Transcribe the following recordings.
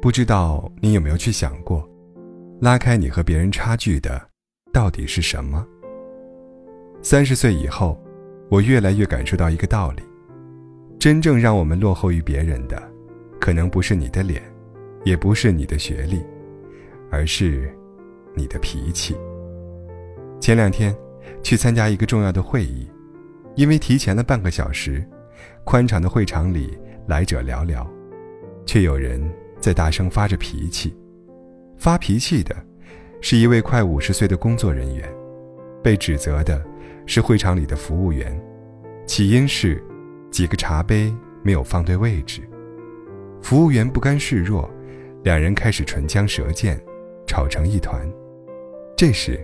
不知道你有没有去想过，拉开你和别人差距的到底是什么？三十岁以后，我越来越感受到一个道理：真正让我们落后于别人的，可能不是你的脸，也不是你的学历，而是你的脾气。前两天去参加一个重要的会议，因为提前了半个小时，宽敞的会场里来者寥寥，却有人。在大声发着脾气，发脾气的，是一位快五十岁的工作人员，被指责的是会场里的服务员，起因是几个茶杯没有放对位置，服务员不甘示弱，两人开始唇枪舌剑，吵成一团。这时，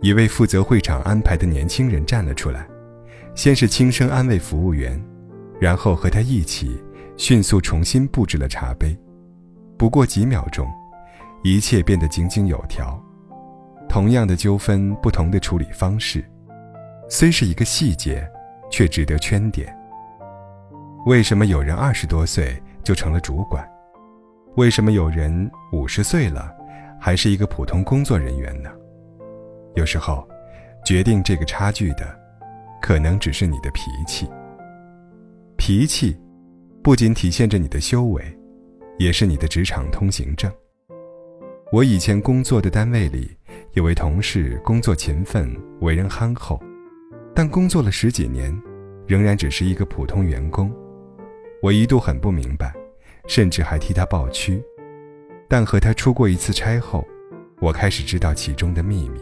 一位负责会场安排的年轻人站了出来，先是轻声安慰服务员，然后和他一起迅速重新布置了茶杯。不过几秒钟，一切变得井井有条。同样的纠纷，不同的处理方式，虽是一个细节，却值得圈点。为什么有人二十多岁就成了主管？为什么有人五十岁了，还是一个普通工作人员呢？有时候，决定这个差距的，可能只是你的脾气。脾气，不仅体现着你的修为。也是你的职场通行证。我以前工作的单位里，有位同事工作勤奋，为人憨厚，但工作了十几年，仍然只是一个普通员工。我一度很不明白，甚至还替他抱屈。但和他出过一次差后，我开始知道其中的秘密。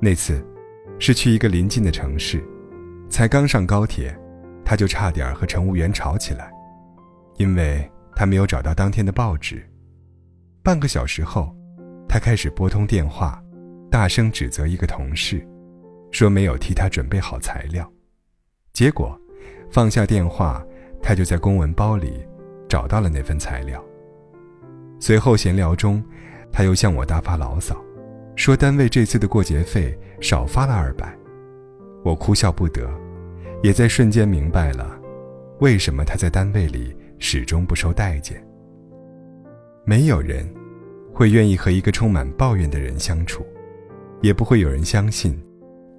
那次，是去一个邻近的城市，才刚上高铁，他就差点和乘务员吵起来，因为。他没有找到当天的报纸。半个小时后，他开始拨通电话，大声指责一个同事，说没有替他准备好材料。结果，放下电话，他就在公文包里找到了那份材料。随后闲聊中，他又向我大发牢骚，说单位这次的过节费少发了二百。我哭笑不得，也在瞬间明白了，为什么他在单位里。始终不受待见。没有人会愿意和一个充满抱怨的人相处，也不会有人相信，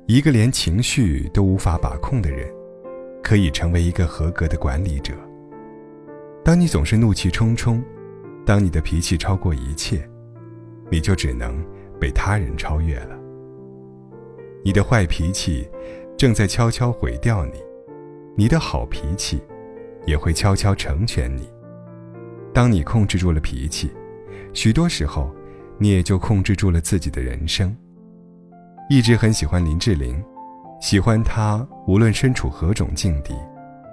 一个连情绪都无法把控的人，可以成为一个合格的管理者。当你总是怒气冲冲，当你的脾气超过一切，你就只能被他人超越了。你的坏脾气正在悄悄毁掉你，你的好脾气。也会悄悄成全你。当你控制住了脾气，许多时候，你也就控制住了自己的人生。一直很喜欢林志玲，喜欢她无论身处何种境地，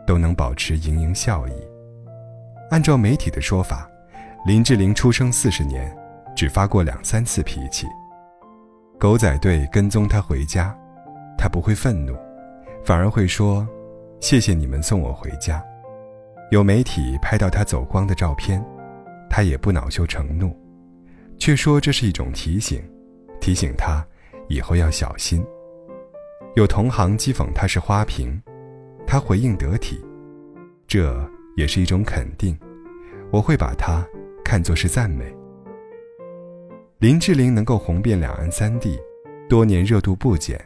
都能保持盈盈笑意。按照媒体的说法，林志玲出生四十年，只发过两三次脾气。狗仔队跟踪她回家，她不会愤怒，反而会说：“谢谢你们送我回家。”有媒体拍到他走光的照片，他也不恼羞成怒，却说这是一种提醒，提醒他以后要小心。有同行讥讽他是花瓶，他回应得体，这也是一种肯定，我会把它看作是赞美。林志玲能够红遍两岸三地，多年热度不减，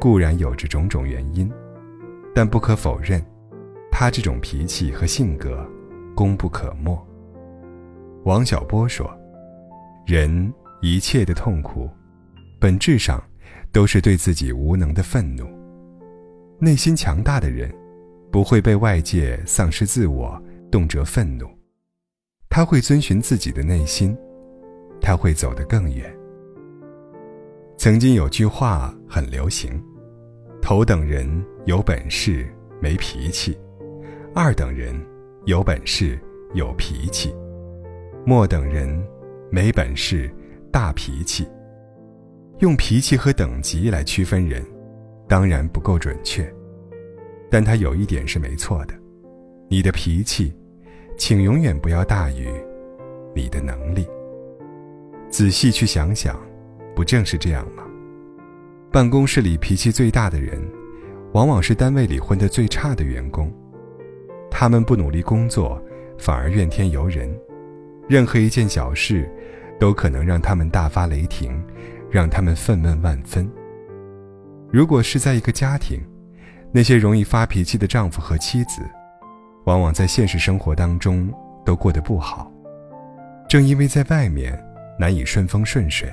固然有着种种原因，但不可否认。他这种脾气和性格，功不可没。王小波说：“人一切的痛苦，本质上都是对自己无能的愤怒。内心强大的人，不会被外界丧失自我动辄愤怒，他会遵循自己的内心，他会走得更远。”曾经有句话很流行：“头等人有本事没脾气。”二等人有本事有脾气，末等人没本事大脾气。用脾气和等级来区分人，当然不够准确，但他有一点是没错的：你的脾气，请永远不要大于你的能力。仔细去想想，不正是这样吗？办公室里脾气最大的人，往往是单位里混得最差的员工。他们不努力工作，反而怨天尤人，任何一件小事，都可能让他们大发雷霆，让他们愤懑万分。如果是在一个家庭，那些容易发脾气的丈夫和妻子，往往在现实生活当中都过得不好。正因为在外面难以顺风顺水，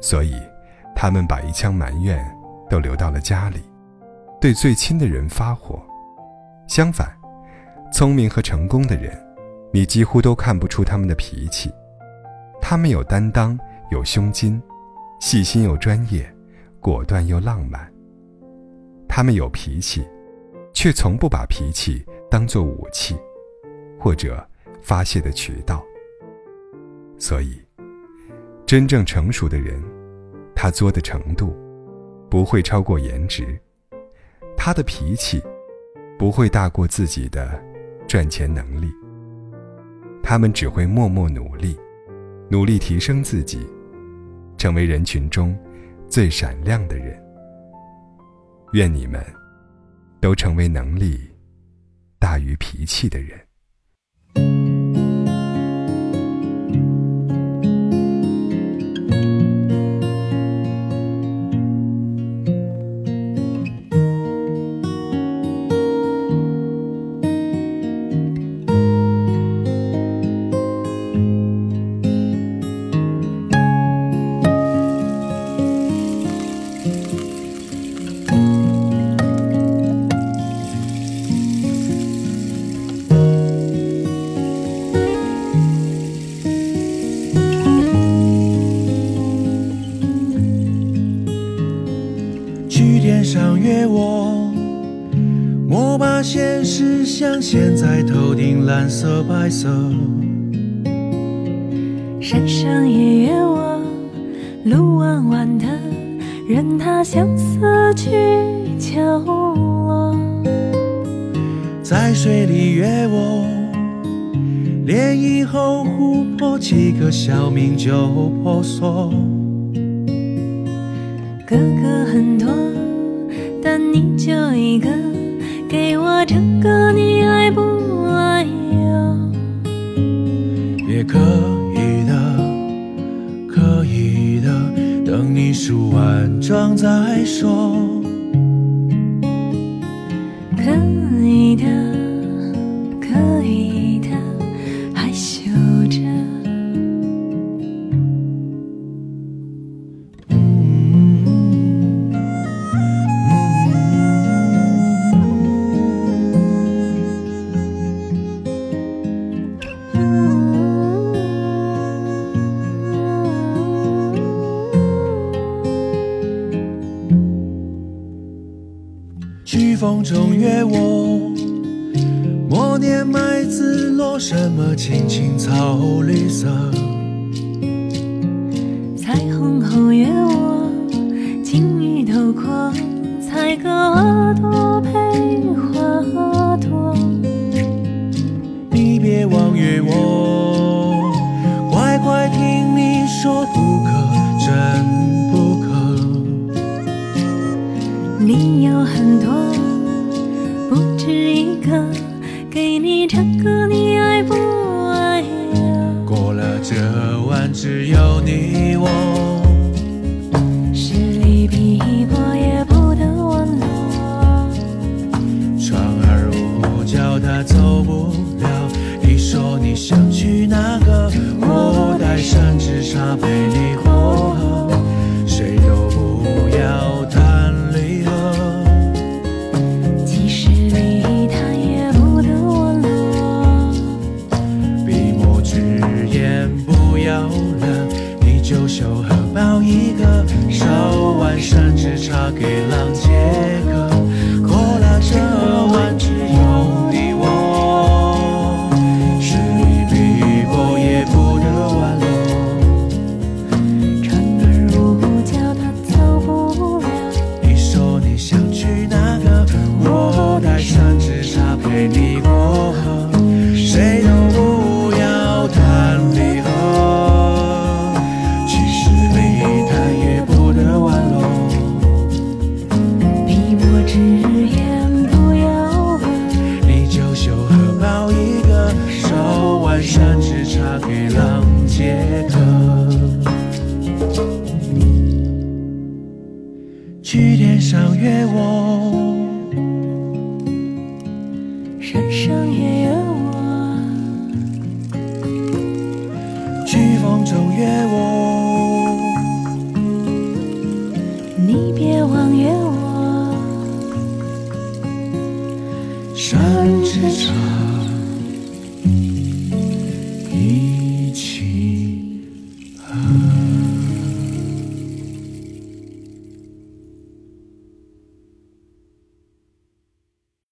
所以他们把一腔埋怨都留到了家里，对最亲的人发火。相反，聪明和成功的人，你几乎都看不出他们的脾气。他们有担当，有胸襟，细心又专业，果断又浪漫。他们有脾气，却从不把脾气当作武器，或者发泄的渠道。所以，真正成熟的人，他作的程度不会超过颜值，他的脾气不会大过自己的赚钱能力。他们只会默默努力，努力提升自己，成为人群中最闪亮的人。愿你们都成为能力大于脾气的人。现实镶嵌在头顶蓝色白色。山上也约我，路弯弯的，任它相思去求我。在水里约我，涟漪后湖泊几个小名就婆娑。哥哥很多。但你就一个，给我这个，你爱不爱呀？也可以的，可以的，等你梳完妆再说。可风中约我，默念麦子落什么青青草绿色。彩虹后约我，金鱼头阔，采个花朵是一个，给你唱歌，你爱不爱？过了这晚，只有你我。上街等。去天上约我，山上也有我。去风中约我，你别忘约我。山之长。